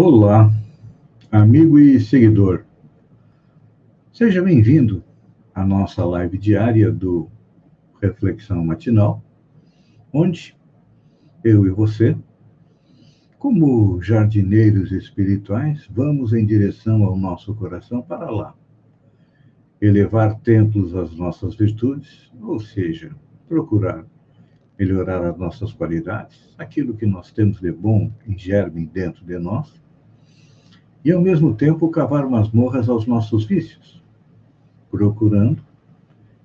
Olá, amigo e seguidor. Seja bem-vindo à nossa live diária do Reflexão Matinal, onde eu e você, como jardineiros espirituais, vamos em direção ao nosso coração para lá. Elevar templos às nossas virtudes, ou seja, procurar melhorar as nossas qualidades, aquilo que nós temos de bom em germe dentro de nós, e ao mesmo tempo cavar masmorras aos nossos vícios, procurando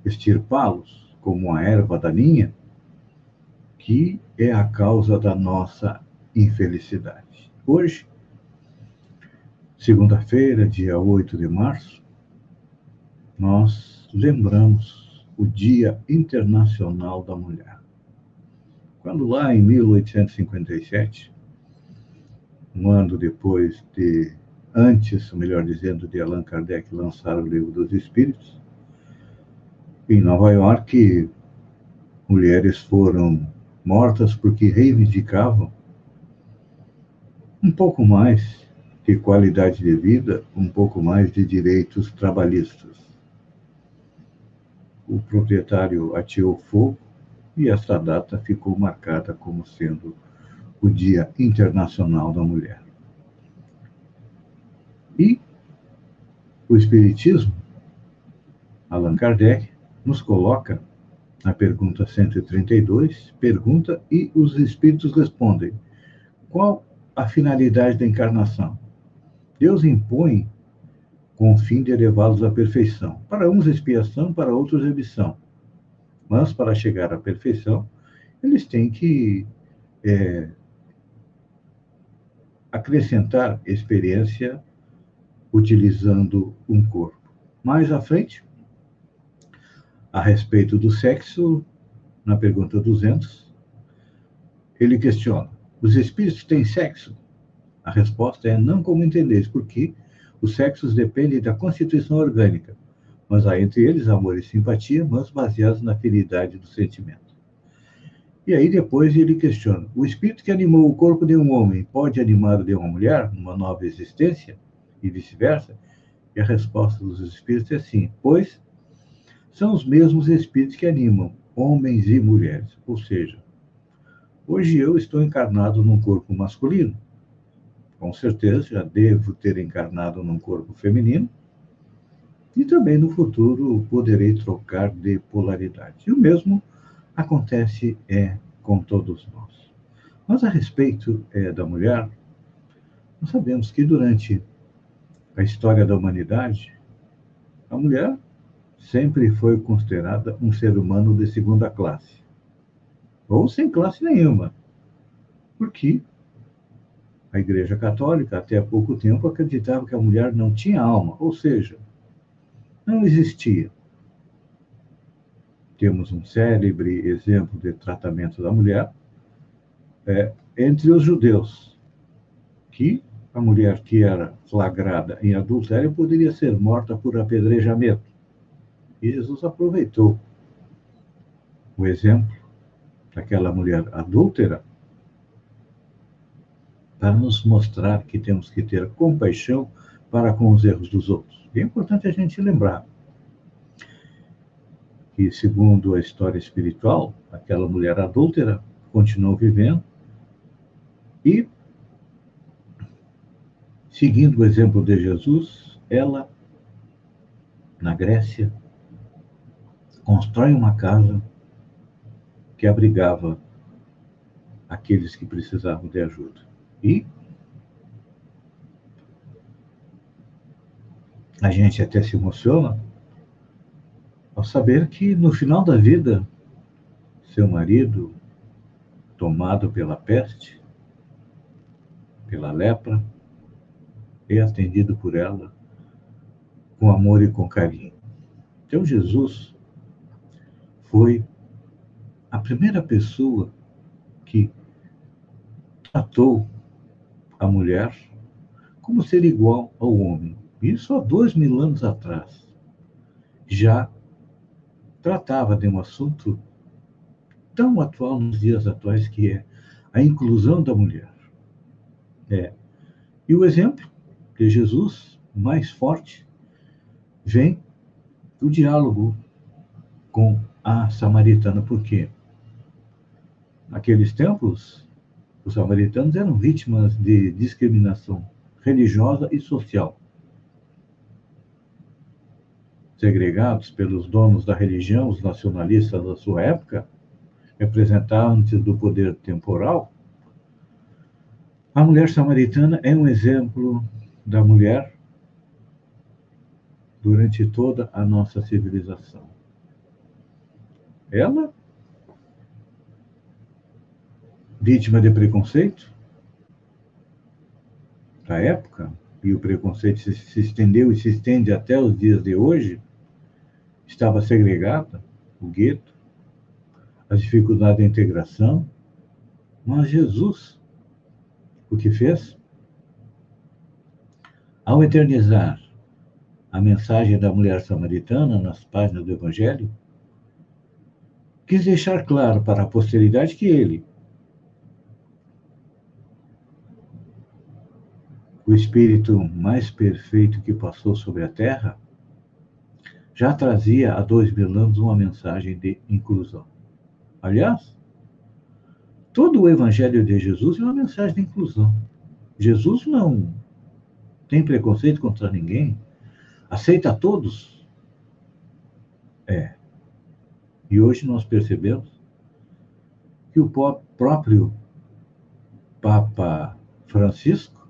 extirpá-los como a erva daninha, que é a causa da nossa infelicidade. Hoje, segunda-feira, dia 8 de março, nós lembramos o Dia Internacional da Mulher. Quando lá em 1857, um ano depois de, antes, melhor dizendo, de Allan Kardec lançar o Livro dos Espíritos, em Nova York, mulheres foram mortas porque reivindicavam um pouco mais de qualidade de vida, um pouco mais de direitos trabalhistas. O proprietário ateou fogo e essa data ficou marcada como sendo o Dia Internacional da Mulher. E o Espiritismo, Allan Kardec, nos coloca na pergunta 132, pergunta e os espíritos respondem: qual a finalidade da encarnação? Deus impõe com o fim de elevá-los à perfeição. Para uns, expiação, para outros, remissão. Mas, para chegar à perfeição, eles têm que é, acrescentar experiência utilizando um corpo. Mais à frente, a respeito do sexo, na pergunta 200, ele questiona: os espíritos têm sexo? A resposta é não como entendeis, porque os sexos dependem da constituição orgânica mas há entre eles amor e simpatia, mas baseados na afinidade do sentimento. E aí depois ele questiona: o espírito que animou o corpo de um homem pode animar o de uma mulher numa nova existência e vice-versa? E a resposta dos espíritos é sim, pois são os mesmos espíritos que animam homens e mulheres. Ou seja, hoje eu estou encarnado num corpo masculino. Com certeza já devo ter encarnado num corpo feminino e também no futuro poderei trocar de polaridade. E o mesmo acontece é com todos nós. Mas a respeito é, da mulher, nós sabemos que durante a história da humanidade, a mulher sempre foi considerada um ser humano de segunda classe, ou sem classe nenhuma, porque a Igreja Católica, até há pouco tempo, acreditava que a mulher não tinha alma, ou seja, não existia. Temos um célebre exemplo de tratamento da mulher é, entre os judeus, que a mulher que era flagrada em adultério poderia ser morta por apedrejamento. E Jesus aproveitou o exemplo daquela mulher adúltera para nos mostrar que temos que ter compaixão para com os erros dos outros. É importante a gente lembrar que, segundo a história espiritual, aquela mulher adúltera continuou vivendo e, seguindo o exemplo de Jesus, ela, na Grécia, constrói uma casa que abrigava aqueles que precisavam de ajuda. E a gente até se emociona ao saber que no final da vida, seu marido, tomado pela peste, pela lepra, é atendido por ela com amor e com carinho. Então, Jesus foi a primeira pessoa que tratou a mulher como ser igual ao homem isso há dois mil anos atrás, já tratava de um assunto tão atual nos dias atuais que é a inclusão da mulher. É, E o exemplo de Jesus, mais forte, vem do diálogo com a samaritana. Por quê? Naqueles tempos, os samaritanos eram vítimas de discriminação religiosa e social. Segregados pelos donos da religião, os nacionalistas da sua época, representantes do poder temporal, a mulher samaritana é um exemplo da mulher durante toda a nossa civilização. Ela, vítima de preconceito da época, e o preconceito se estendeu e se estende até os dias de hoje, estava segregada, o gueto, as dificuldades de integração, mas Jesus, o que fez? Ao eternizar a mensagem da mulher samaritana nas páginas do Evangelho, quis deixar claro para a posteridade que ele, o Espírito mais perfeito que passou sobre a Terra, já trazia há dois mil anos uma mensagem de inclusão. Aliás, todo o Evangelho de Jesus é uma mensagem de inclusão. Jesus não tem preconceito contra ninguém, aceita a todos. É. E hoje nós percebemos que o próprio Papa Francisco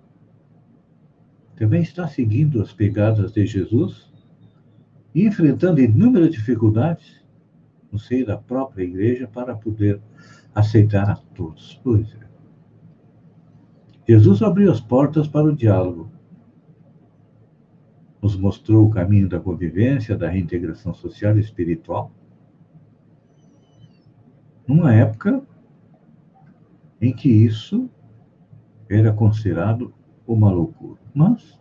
também está seguindo as pegadas de Jesus e enfrentando inúmeras dificuldades no seio da própria igreja para poder aceitar a todos. Pois é. Jesus abriu as portas para o diálogo nos mostrou o caminho da convivência, da reintegração social e espiritual, numa época em que isso era considerado uma loucura. Mas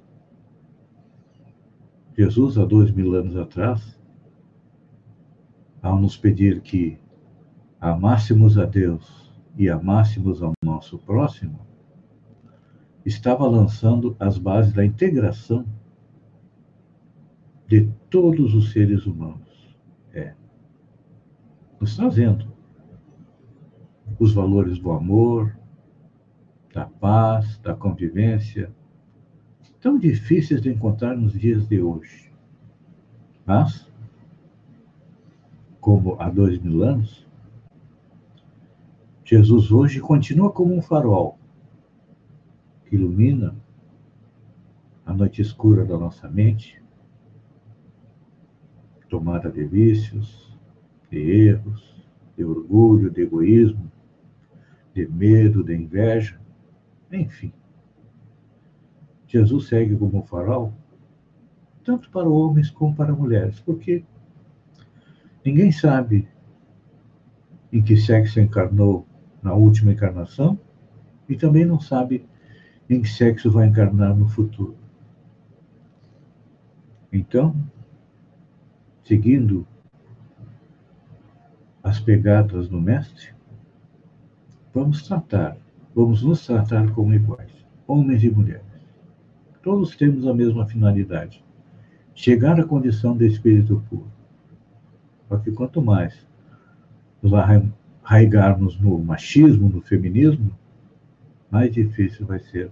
Jesus, há dois mil anos atrás, ao nos pedir que amássemos a Deus e amássemos ao nosso próximo, estava lançando as bases da integração de todos os seres humanos. É. Nos trazendo os valores do amor, da paz, da convivência, tão difíceis de encontrar nos dias de hoje. Mas, como há dois mil anos, Jesus hoje continua como um farol que ilumina a noite escura da nossa mente, tomada de vícios, de erros, de orgulho, de egoísmo, de medo, de inveja, enfim. Jesus segue como farol, tanto para homens como para mulheres, porque ninguém sabe em que sexo encarnou na última encarnação e também não sabe em que sexo vai encarnar no futuro. Então, seguindo as pegadas do Mestre, vamos tratar, vamos nos tratar como iguais, homens e mulheres. Todos temos a mesma finalidade, chegar à condição de espírito puro. Só que quanto mais nos arraigarmos no machismo, no feminismo, mais difícil vai ser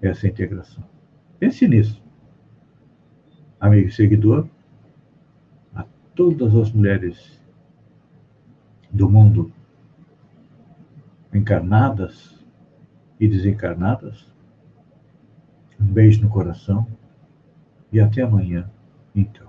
essa integração. Pense nisso. Amigo e seguidor, todas as mulheres do mundo, encarnadas e desencarnadas. Um beijo no coração e até amanhã, então.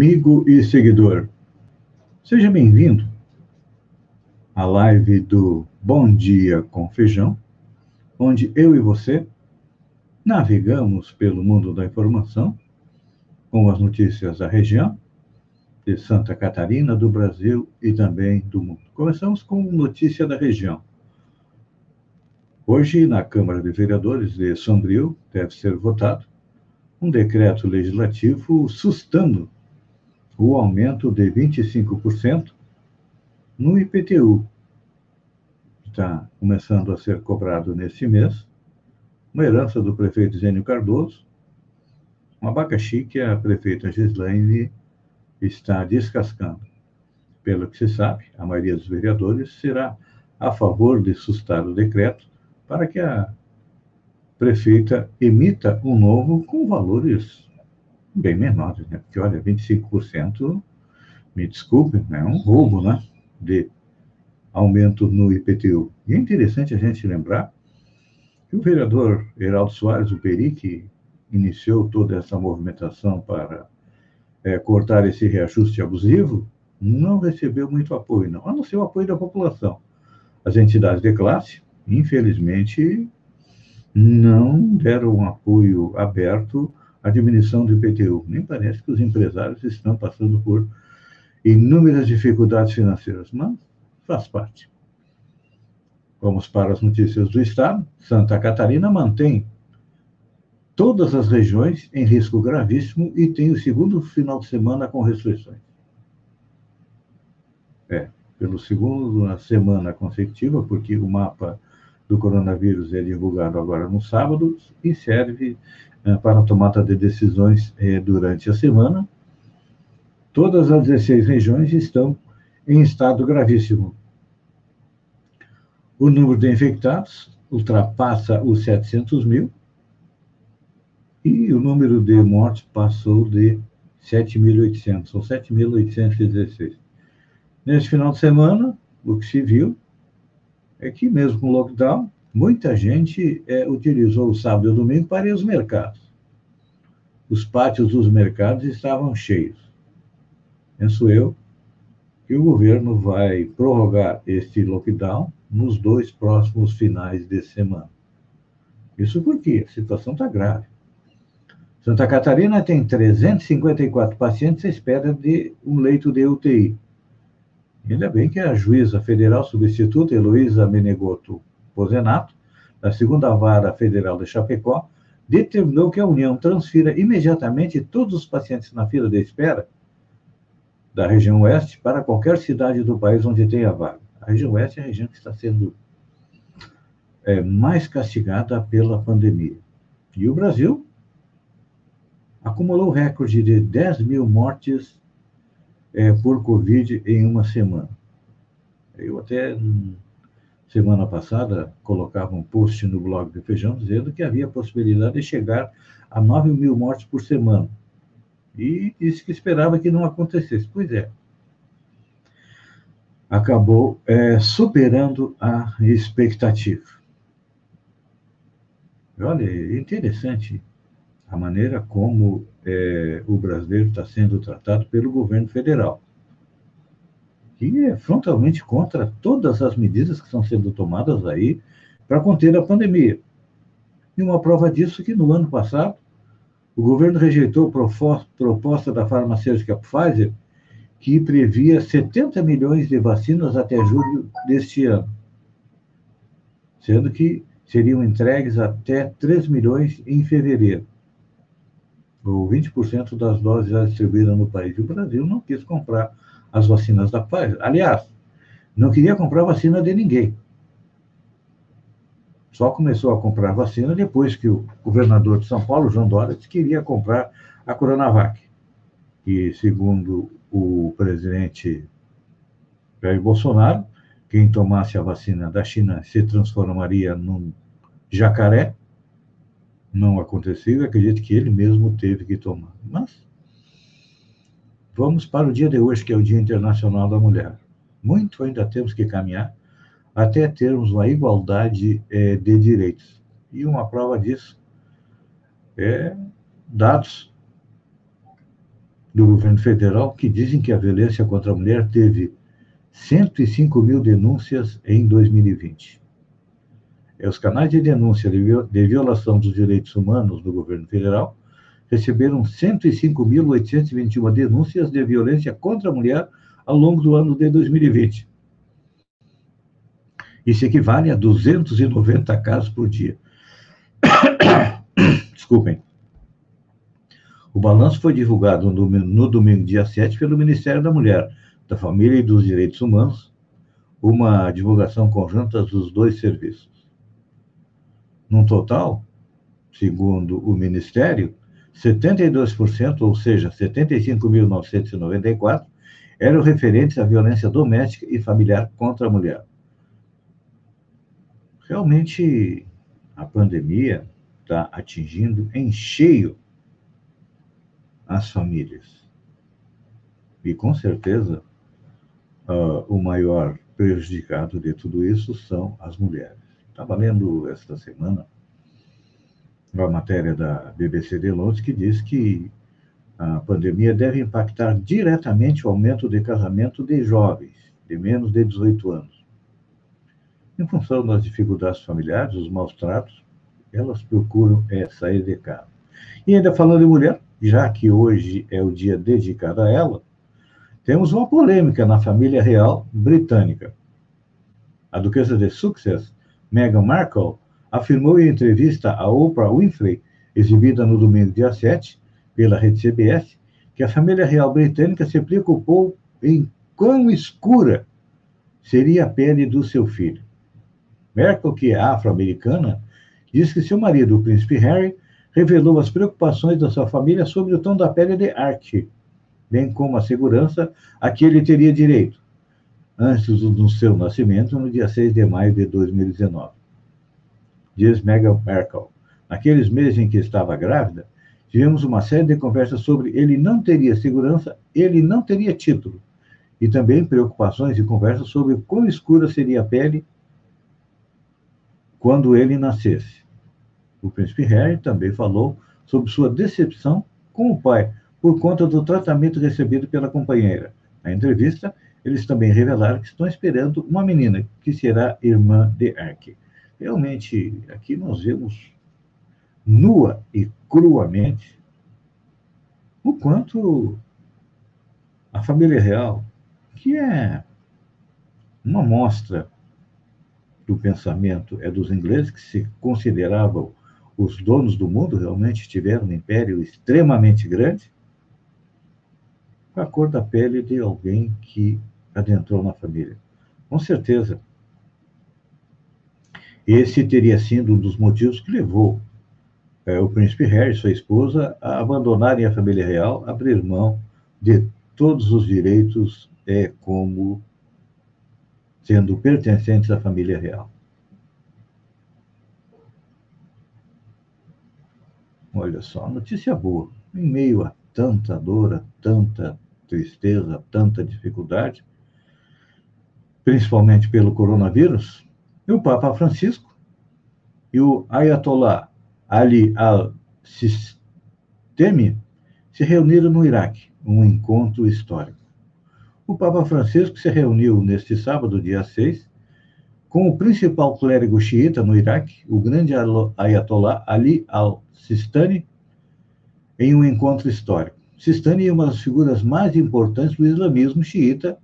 Amigo e seguidor. Seja bem-vindo à live do Bom Dia com Feijão, onde eu e você navegamos pelo mundo da informação com as notícias da região, de Santa Catarina, do Brasil e também do mundo. Começamos com notícia da região. Hoje, na Câmara de Vereadores de Sombrio, deve ser votado um decreto legislativo sustando o aumento de 25% no IPTU. Está começando a ser cobrado neste mês, uma herança do prefeito Zênio Cardoso, um abacaxi que a prefeita Gislaine está descascando. Pelo que se sabe, a maioria dos vereadores será a favor de sustar o decreto para que a prefeita emita um novo com valores bem menores, né? Porque, olha, 25%, me desculpe, é um roubo, né? De aumento no IPTU. E é interessante a gente lembrar que o vereador Heraldo Soares, o Peri, que iniciou toda essa movimentação para é, cortar esse reajuste abusivo, não recebeu muito apoio, não, a não ser o apoio da população. As entidades de classe, infelizmente, não deram um apoio aberto à diminuição do IPTU. Nem parece que os empresários estão passando por inúmeras dificuldades financeiras, mas faz parte. Vamos para as notícias do Estado. Santa Catarina mantém todas as regiões em risco gravíssimo e tem o segundo final de semana com restrições. É, pelo segundo semana consecutiva, porque o mapa do coronavírus é divulgado agora no sábado e serve para a tomada de decisões é, durante a semana. Todas as 16 regiões estão em estado gravíssimo. O número de infectados ultrapassa os 700 mil e o número de mortes passou de 7.800, são 7.816. Nesse final de semana, o que se viu é que, mesmo com o lockdown, muita gente é, utilizou o sábado e o domingo para ir aos mercados. Os pátios dos mercados estavam cheios. Penso eu que o governo vai prorrogar este lockdown nos dois próximos finais de semana. Isso porque a situação está grave. Santa Catarina tem 354 pacientes à espera de um leito de UTI. Ainda bem que a juíza federal substituta Heloísa Menegoto Pozenato, da segunda vara federal de Chapecó, determinou que a União transfira imediatamente todos os pacientes na fila de espera da região oeste para qualquer cidade do país onde tenha vaga. A região oeste é a região que está sendo é, mais castigada pela pandemia. E o Brasil acumulou recorde de 10 mil mortes é, por Covid em uma semana. Eu até, semana passada, colocava um post no blog do Feijão dizendo que havia possibilidade de chegar a 9 mil mortes por semana. E disse que esperava que não acontecesse. Pois é. Acabou é, superando a expectativa. Olha, é interessante a maneira como é, o brasileiro está sendo tratado pelo governo federal, que é frontalmente contra todas as medidas que estão sendo tomadas aí para conter a pandemia. E uma prova disso é que no ano passado o governo rejeitou a proposta da farmacêutica Pfizer, que previa 70 milhões de vacinas até julho deste ano, sendo que seriam entregues até 3 milhões em fevereiro ou 20% das doses já distribuídas no país. E o Brasil não quis comprar as vacinas da Pfizer. Aliás, não queria comprar vacina de ninguém. Só começou a comprar vacina depois que o governador de São Paulo, João Dória, queria comprar a Coronavac. E, segundo o presidente Jair Bolsonaro, quem tomasse a vacina da China se transformaria num jacaré, não aconteceu, acredito que ele mesmo teve que tomar. Mas vamos para o dia de hoje, que é o Dia Internacional da Mulher. Muito ainda temos que caminhar até termos uma igualdade é, de direitos. E uma prova disso é dados do governo federal que dizem que a violência contra a mulher teve 105 mil denúncias em 2020 é, os canais de denúncia de violação dos direitos humanos do governo federal receberam 105.821 denúncias de violência contra a mulher ao longo do ano de 2020. Isso equivale a 290 casos por dia. Desculpem. O balanço foi divulgado no, no domingo, dia 7, pelo Ministério da Mulher, da Família e dos Direitos Humanos, uma divulgação conjunta dos dois serviços. No total, segundo o Ministério, 72%, ou seja, 75.994, eram referentes à violência doméstica e familiar contra a mulher. Realmente, a pandemia está atingindo em cheio as famílias. E, com certeza, uh, o maior prejudicado de tudo isso são as mulheres. Estava lendo esta semana uma matéria da BBC de Londres que diz que a pandemia deve impactar diretamente o aumento de casamento de jovens de menos de 18 anos. Em função das dificuldades familiares, os maus tratos, elas procuram é, sair de casa. E ainda falando de mulher, já que hoje é o dia dedicado a ela, temos uma polêmica na família real britânica. A duquesa de Sussex, Meghan Markle, afirmou em entrevista a Oprah Winfrey, exibida no domingo dia 7, pela rede CBS, que a família real britânica se preocupou em quão escura seria a pele do seu filho. Merkel, que é afro-americana, diz que seu marido, o príncipe Harry, revelou as preocupações da sua família sobre o tom da pele de Archie, bem como a segurança a que ele teria direito, antes do seu nascimento, no dia 6 de maio de 2019 diz Meghan Markle. Naqueles meses em que estava grávida, tivemos uma série de conversas sobre ele não teria segurança, ele não teria título, e também preocupações e conversas sobre quão escura seria a pele quando ele nascesse. O príncipe Harry também falou sobre sua decepção com o pai por conta do tratamento recebido pela companheira. Na entrevista, eles também revelaram que estão esperando uma menina, que será irmã de Ark. Realmente, aqui nós vemos nua e cruamente o quanto a família real, que é uma mostra do pensamento é dos ingleses, que se consideravam os donos do mundo, realmente tiveram um império extremamente grande, com a cor da pele de alguém que adentrou na família. Com certeza, esse teria sido um dos motivos que levou é, o príncipe Harry e sua esposa a abandonarem a família real, abrir mão de todos os direitos é, como sendo pertencentes à família real. Olha só, notícia boa. Em meio a tanta dor, a tanta tristeza, a tanta dificuldade, principalmente pelo coronavírus, e o Papa Francisco e o Ayatollah Ali al-Sistemi se reuniram no Iraque, um encontro histórico. O Papa Francisco se reuniu neste sábado, dia 6, com o principal clérigo xiita no Iraque, o grande Ayatollah Ali al-Sistani, em um encontro histórico. Sistani é uma das figuras mais importantes do islamismo xiita,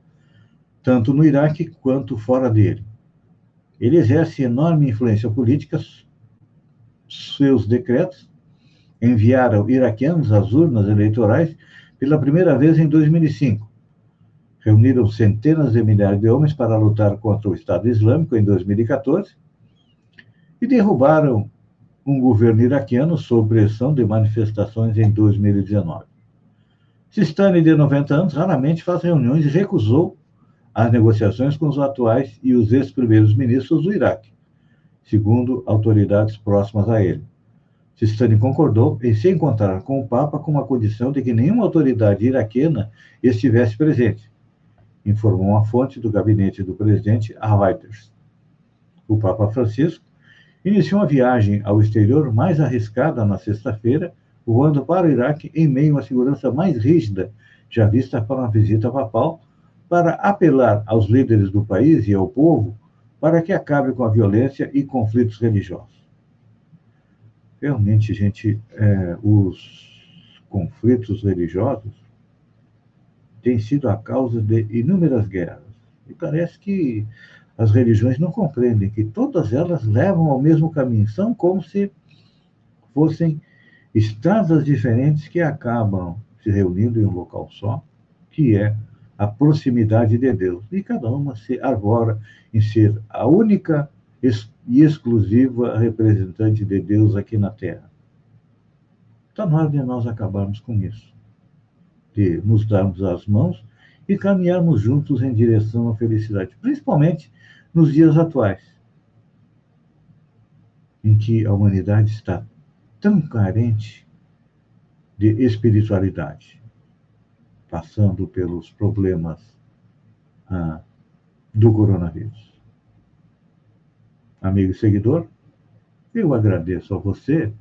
tanto no Iraque quanto fora dele. Ele exerce enorme influência política. Seus decretos enviaram iraquianos às urnas eleitorais pela primeira vez em 2005. Reuniram centenas de milhares de homens para lutar contra o Estado Islâmico em 2014 e derrubaram um governo iraquiano sob pressão de manifestações em 2019. Sistani, de 90 anos, raramente faz reuniões e recusou as negociações com os atuais e os ex-primeiros ministros do Iraque, segundo autoridades próximas a ele. Sistani concordou em se encontrar com o Papa com a condição de que nenhuma autoridade iraquiana estivesse presente, informou uma fonte do gabinete do presidente a Reuters. O Papa Francisco iniciou uma viagem ao exterior mais arriscada na sexta-feira, voando para o Iraque em meio à segurança mais rígida já vista para uma visita papal para apelar aos líderes do país e ao povo para que acabe com a violência e conflitos religiosos. Realmente, gente, é, os conflitos religiosos têm sido a causa de inúmeras guerras. E parece que as religiões não compreendem que todas elas levam ao mesmo caminho, são como se fossem estradas diferentes que acabam se reunindo em um local só, que é a proximidade de Deus. E cada uma se arvora em ser a única e exclusiva representante de Deus aqui na Terra. Está na hora de nós acabarmos com isso, de nos darmos as mãos e caminharmos juntos em direção à felicidade, principalmente nos dias atuais, em que a humanidade está tão carente de espiritualidade, passando pelos problemas ah, do coronavírus. Amigo e seguidor, eu agradeço a você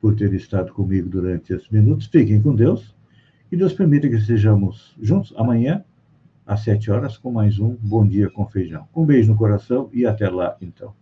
por ter estado comigo durante esses minutos. Fiquem com Deus e Deus permita que estejamos juntos amanhã às sete horas com mais um Bom Dia com Feijão. Um beijo no coração e até lá, então.